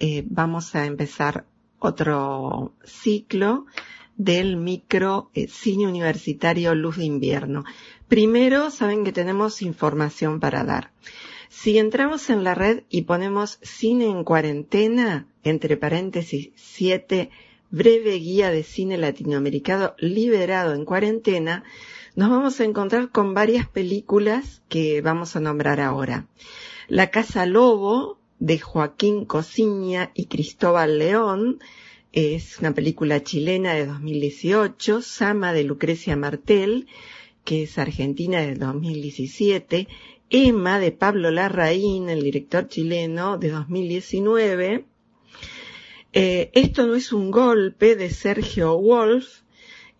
eh, vamos a empezar otro ciclo del micro eh, cine universitario Luz de Invierno. Primero, saben que tenemos información para dar. Si entramos en la red y ponemos cine en cuarentena, entre paréntesis 7, breve guía de cine latinoamericano liberado en cuarentena, nos vamos a encontrar con varias películas que vamos a nombrar ahora. La Casa Lobo, de Joaquín Cosiña y Cristóbal León, es una película chilena de 2018, Sama de Lucrecia Martel, que es argentina de 2017, Emma de Pablo Larraín, el director chileno de 2019, eh, Esto no es un golpe de Sergio Wolf,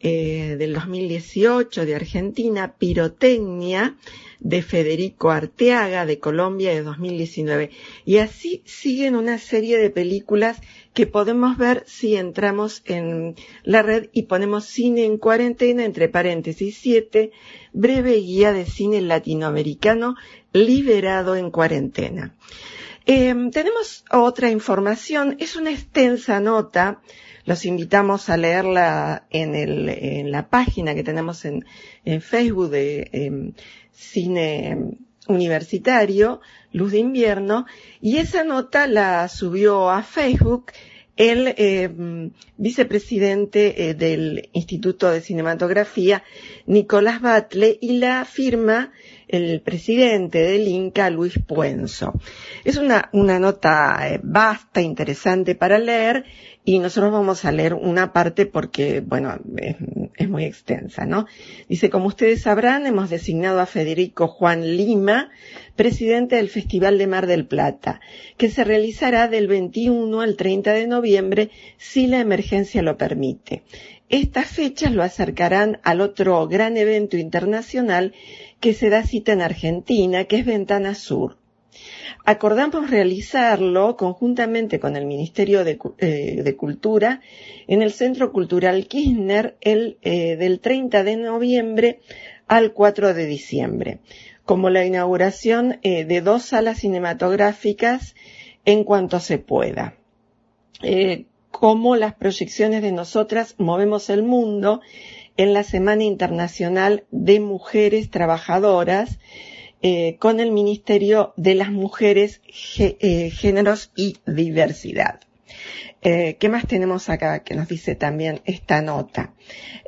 eh, del 2018 de Argentina, Pirotecnia de Federico Arteaga de Colombia de 2019. Y así siguen una serie de películas que podemos ver si entramos en la red y ponemos cine en cuarentena, entre paréntesis 7, breve guía de cine latinoamericano liberado en cuarentena. Em, tenemos otra información, es una extensa nota, los invitamos a leerla en, el, en la página que tenemos en, Facebook de em, Cine Universitario, Luz de Invierno, y esa nota la subió a Facebook el em, vicepresidente eh, del Instituto de Cinematografía, Nicolás Batle, y la firma el presidente del Inca, Luis Puenzo. Es una, una nota eh, vasta, interesante para leer, y nosotros vamos a leer una parte porque, bueno, es, muy extensa, ¿no? Dice, como ustedes sabrán, hemos designado a Federico Juan Lima, presidente del Festival de Mar del Plata, que se realizará del 21 al 30 de noviembre si la emergencia lo permite. Estas fechas lo acercarán al otro gran evento internacional que se da cita en Argentina, que es Ventana Sur acordamos realizarlo conjuntamente con el Ministerio de, eh, Cultura en el Centro Cultural Kirchner el, eh, del 30 de noviembre al 4 de diciembre, como la inauguración eh, de dos salas cinematográficas en cuanto se pueda. como las proyecciones de nosotras movemos el mundo en la Semana Internacional de Mujeres Trabajadoras, eh, con el Ministerio de las Mujeres, eh, Géneros y Diversidad. Eh, ¿Qué más tenemos acá que nos dice también esta nota?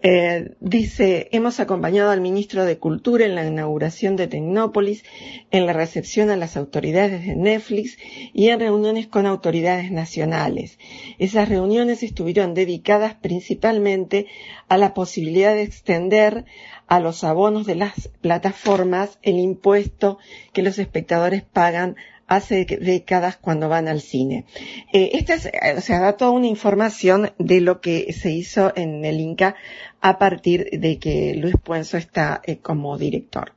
Eh, dice, hemos acompañado al ministro de Cultura en la inauguración de Tecnópolis, en la recepción a las autoridades de Netflix y en reuniones con autoridades nacionales. Esas reuniones estuvieron dedicadas principalmente a la posibilidad de extender a los abonos de las plataformas el impuesto que los espectadores pagan hace décadas cuando van al cine. Eh, esta es, o sea, da toda una información de lo que se hizo en el Inca a partir de que Luis Puenzo está eh, como director.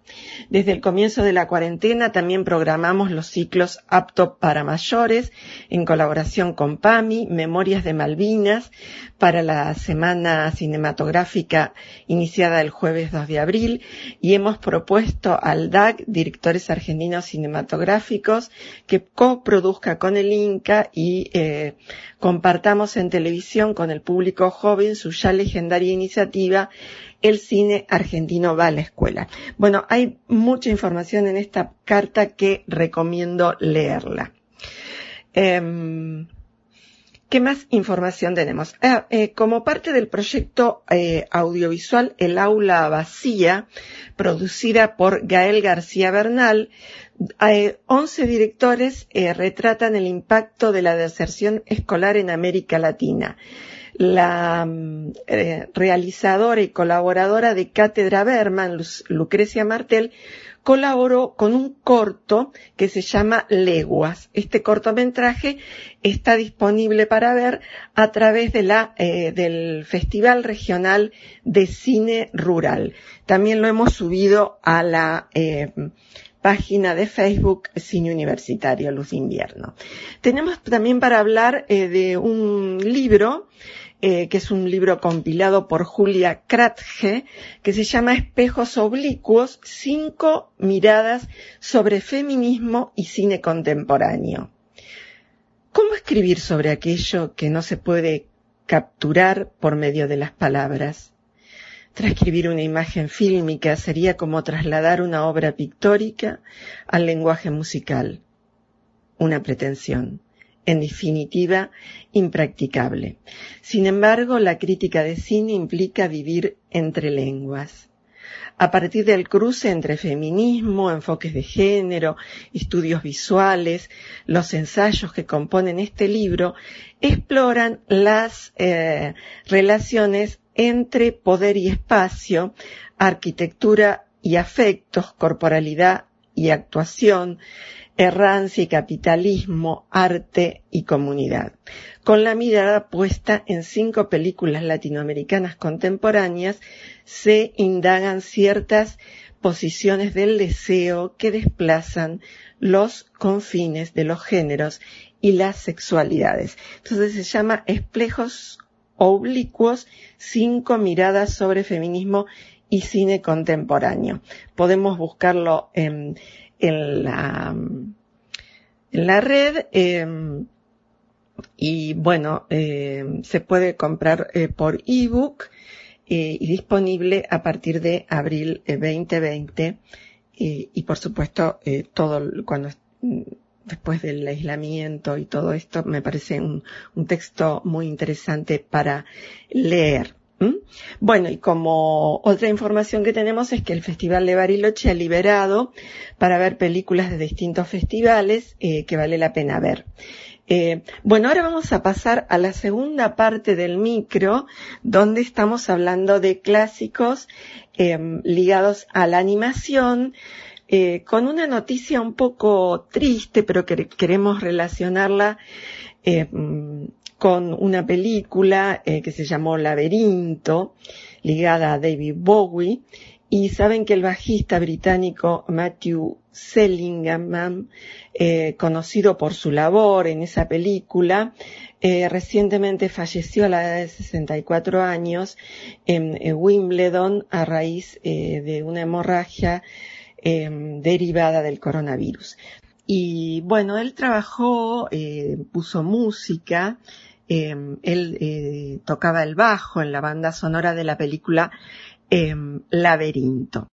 Desde el comienzo de la cuarentena también programamos los ciclos apto para mayores en colaboración con PAMI, Memorias de Malvinas, para la semana cinematográfica iniciada el jueves 2 de abril y hemos propuesto al DAC, Directores Argentinos Cinematográficos, que coproduzca con el Inca y eh, compartamos en televisión con el público joven su ya legendaria iniciativa El cine argentino va a la escuela. Bueno, hay mucha información en esta carta que recomiendo leerla. Em, ¿Qué más información tenemos? Ah, eh, como parte del proyecto eh, audiovisual El aula vacía, producida por Gael García Bernal, 11 eh, directores retratan el impacto de la deserción escolar en América Latina. La mm, realizadora y colaboradora de Cátedra Berman, Lucrecia Martel, colaboró con un corto que se llama Leguas. Este cortometraje está disponible para ver a través de la, eh, del Festival Regional de Cine Rural. También lo hemos subido a la eh, página de Facebook Cine Universitario Luz Invierno. Tenemos también para hablar eh, de un libro eh, que es un libro compilado por Julia Kratge, que se llama Espejos Oblicuos, cinco miradas sobre feminismo y cine contemporáneo. ¿Cómo escribir sobre aquello que no se puede capturar por medio de las palabras? Transcribir una imagen fílmica sería como trasladar una obra pictórica al lenguaje musical. Una pretensión en definitiva, impracticable. Sin embargo, la crítica de cine implica vivir entre lenguas. A partir del cruce entre feminismo, enfoques de género, estudios visuales, los ensayos que componen este libro exploran las eh, relaciones entre poder y espacio, arquitectura y afectos, corporalidad y actuación, errancia y capitalismo, arte y comunidad, con la mirada puesta en cinco películas latinoamericanas contemporáneas, se indagan ciertas posiciones del deseo que desplazan los confines de los géneros y las sexualidades. Entonces se llama Esplejos Oblicuos, cinco miradas sobre feminismo y cine contemporáneo. Podemos buscarlo en en la, en la red. Em, y bueno, em, se puede comprar eh, por ebook eh, y disponible a partir de abril 2020 eh, y por supuesto todo cuando después del aislamiento y todo esto me parece un texto muy interesante para leer. ¿Mm? Bueno, y como otra información que tenemos es que el Festival de Bariloche ha liberado para ver películas de distintos festivales eh, que vale la pena ver. Eh, bueno, ahora vamos a pasar a la segunda parte del micro, donde estamos hablando de clásicos em, ligados a la animación, eh, con una noticia un poco triste, pero que queremos relacionarla em, con una película eh, que se llamó Laberinto, ligada a David Bowie, y saben que el bajista británico Matthew Sellingham, eh, conocido por su labor en esa película, eh, recientemente falleció a la edad de 64 años en, Wimbledon a raíz de una hemorragia derivada del coronavirus. Y bueno, él trabajó, puso música, Em, él eh, tocaba el bajo en la banda sonora de la película em, Laberinto.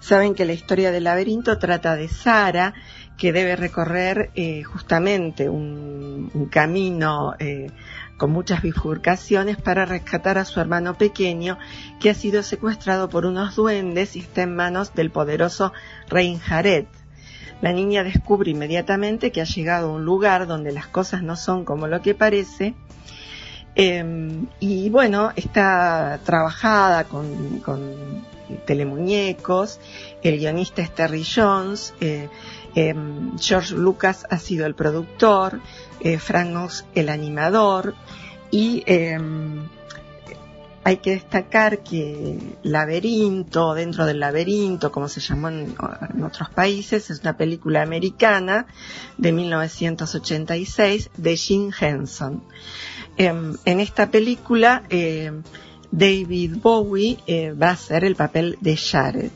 Saben que la historia del laberinto trata de Sara, que debe recorrer eh, justamente un, un camino eh, con muchas bifurcaciones para rescatar a su hermano pequeño que ha sido secuestrado por unos duendes y está en manos del poderoso rey Jared. La niña descubre inmediatamente que ha llegado a un lugar donde las cosas no son como lo que parece em, y bueno, está trabajada con, telemuñecos, el guionista es Terry Jones, eh, em, George Lucas ha sido el productor, eh, Frank Oz el animador, y em, hay que destacar que Laberinto, dentro del laberinto, como se llamó en, otros países, es una película americana de 1986 de Jim Henson. Em, en esta película, em, David Bowie eh, va a hacer el papel de Jared.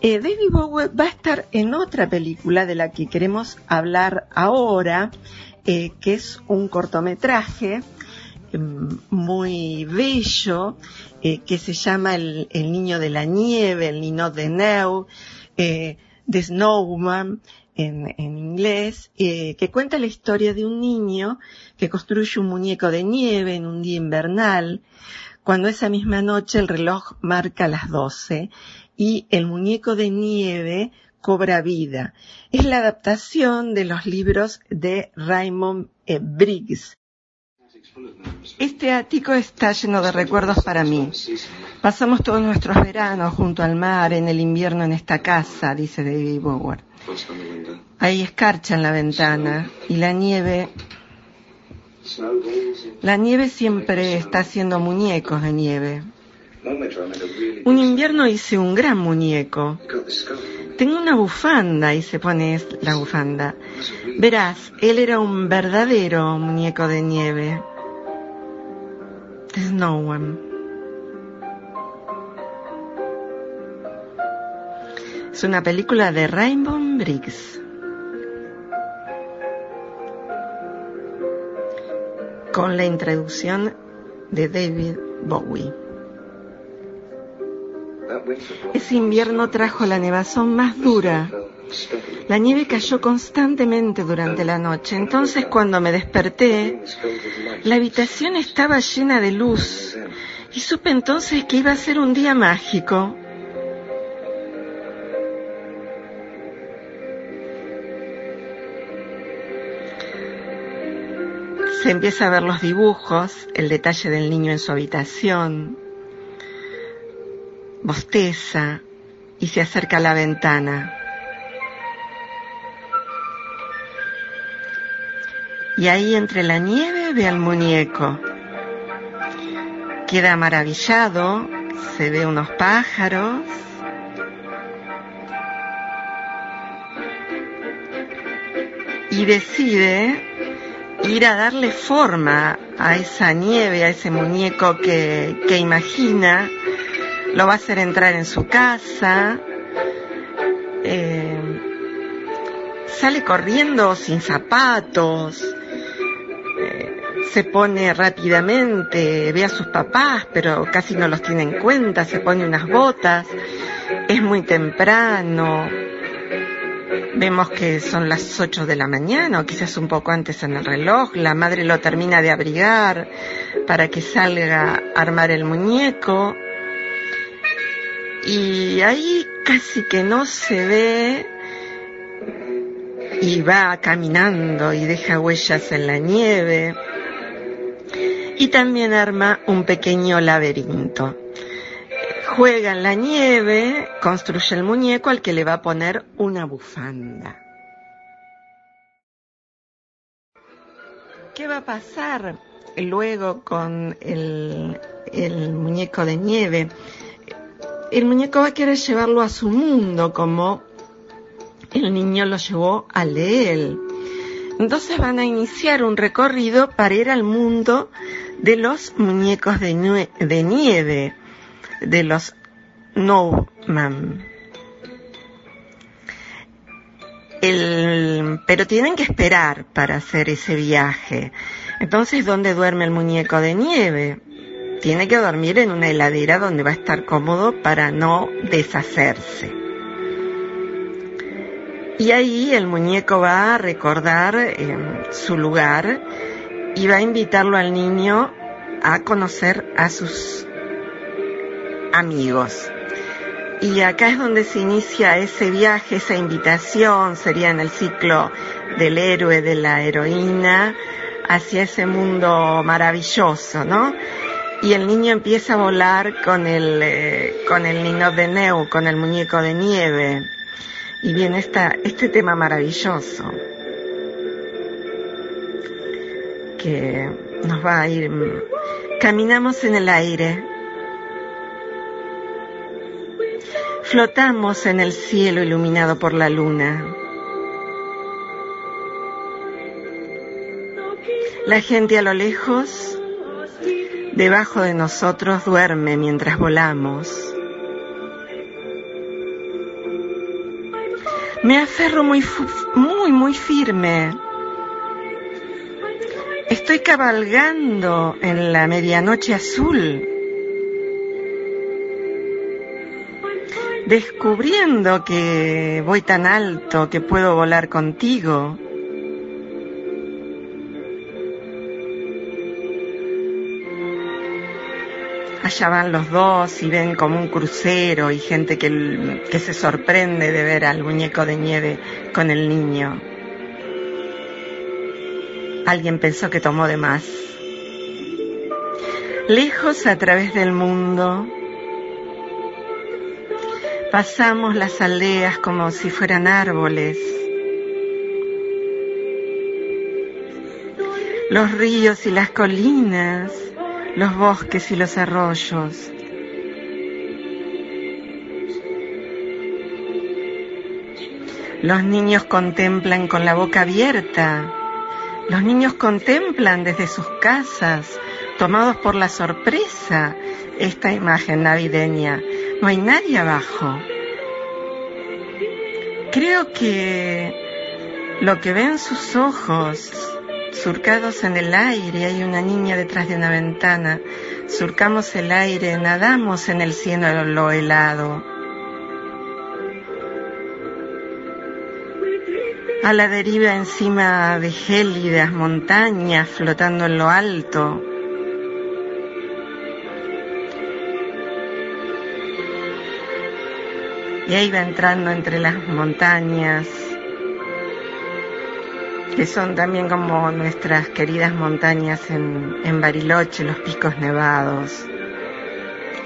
Eh, David Bowie va a estar en otra película de la que queremos hablar ahora, eh, que es un cortometraje em, muy bello, que se llama el, Niño de la Nieve, el Niño de Neu, The Snowman, en inglés, que cuenta la historia de un niño que construye un muñeco de nieve en un día invernal, cuando esa misma noche el reloj marca las doce y el muñeco de nieve cobra vida. Es la adaptación de los libros de Raymond e. Briggs. Este ático está lleno de recuerdos para mí. Pasamos todos nuestros veranos junto al mar, en el invierno en esta casa, dice David Bower. Hay escarcha en la ventana y la nieve... La nieve siempre está haciendo muñecos de nieve. Un invierno hice un gran muñeco. Tengo una bufanda y se pone la bufanda. Verás, él era un verdadero muñeco de nieve. Snow Es una película de Rainbow Briggs. Con la introducción de David Bowie. Ese invierno trajo la nevazón más dura. La nieve cayó constantemente durante la noche. Entonces cuando me desperté, la habitación estaba llena de luz y supe entonces que iba a ser un día mágico. Se empieza a ver los dibujos, el detalle del niño en su habitación, bosteza y se acerca a la ventana. Y ahí entre la nieve ve al muñeco. Queda maravillado, se ve unos pájaros. Y decide ir a darle forma a esa nieve, a ese muñeco que, que imagina lo va a hacer entrar en su casa, eh, sale corriendo sin zapatos, eh, se pone rápidamente, ve a sus papás, pero casi no los tiene en cuenta, se pone unas botas, es muy temprano, vemos que son las 8 de la mañana o quizás un poco antes en el reloj, la madre lo termina de abrigar para que salga a armar el muñeco, y ahí casi que no se ve y va caminando y deja huellas en la nieve y también arma un pequeño laberinto. Juega en la nieve, construye el muñeco al que le va a poner una bufanda. ¿Qué va a pasar luego con el, muñeco de nieve? el muñeco va a querer llevarlo a su mundo como el niño lo llevó de él. Entonces van a iniciar un recorrido para ir al mundo de los muñecos de, nieve, de los Snowman. pero tienen que esperar para hacer ese viaje. Entonces, ¿dónde duerme el muñeco de nieve? tiene que dormir en una heladera donde va a estar cómodo para no deshacerse. Y ahí el muñeco va a recordar em, su lugar y va a invitarlo al niño a conocer a sus amigos. Y acá es donde se inicia ese viaje, esa invitación, sería en el ciclo del héroe, de la heroína, hacia ese mundo maravilloso, ¿no? y el niño empieza a volar con el, eh, con el niño de Neu, con el muñeco de nieve. Y viene esta, este tema maravilloso que nos va a ir. Caminamos en el aire. Flotamos en el cielo iluminado por la luna. La gente a lo lejos debajo de nosotros duerme mientras volamos. Me aferro muy, muy, muy firme. Estoy cabalgando en la medianoche azul, descubriendo que voy tan alto que puedo volar contigo. allá van los dos y ven como un crucero y gente que, que se sorprende de ver al muñeco de nieve con el niño. Alguien pensó que tomó de más. Lejos a través del mundo, pasamos las aldeas como si fueran árboles. Los ríos y las colinas los bosques y los arroyos. Los niños contemplan con la boca abierta. Los niños contemplan desde sus casas, tomados por la sorpresa, esta imagen navideña. No hay nadie abajo. creo que lo que ven sus ojos surcados en el aire, hay una niña detrás de una ventana, surcamos el aire, nadamos en el cielo lo helado. A la deriva encima de gélidas montañas flotando en lo alto. Y ahí va entrando entre las montañas, que son también como nuestras queridas montañas en, en Bariloche, los picos nevados,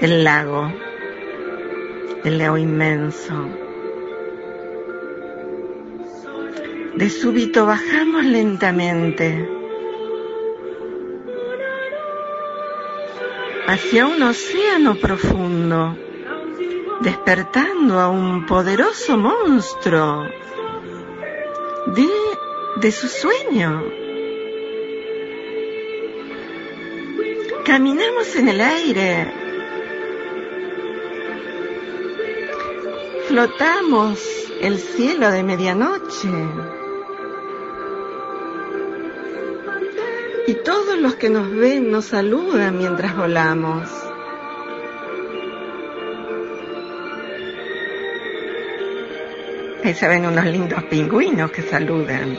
el lago, el lago inmenso. De súbito bajamos lentamente hacia un océano profundo, despertando a un poderoso monstruo de su sueño. Caminamos en el aire. Flotamos el cielo de medianoche. Y todos los que nos ven nos saludan mientras volamos. Ahí se ven unos lindos pingüinos que saludan.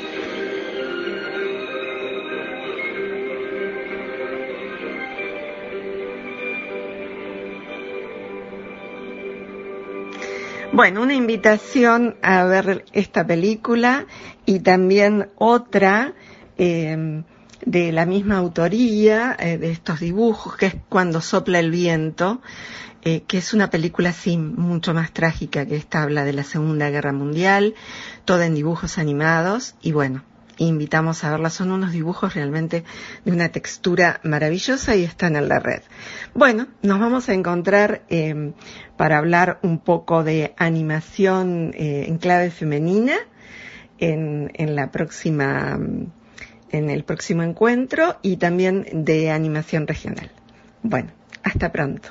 Bueno, una invitación a ver esta película y también otra eh, de la misma autoría eh, de estos dibujos, que es Cuando sopla el viento, eh, que es una película así mucho más trágica que esta habla de la Segunda Guerra Mundial, toda en dibujos animados y bueno, invitamos a verla. Son unos dibujos realmente de una textura maravillosa y están en la red. Bueno, nos vamos a encontrar eh, para hablar un poco de animación eh, en clave femenina en, en la próxima, en el próximo encuentro y también de animación regional. Bueno, hasta pronto.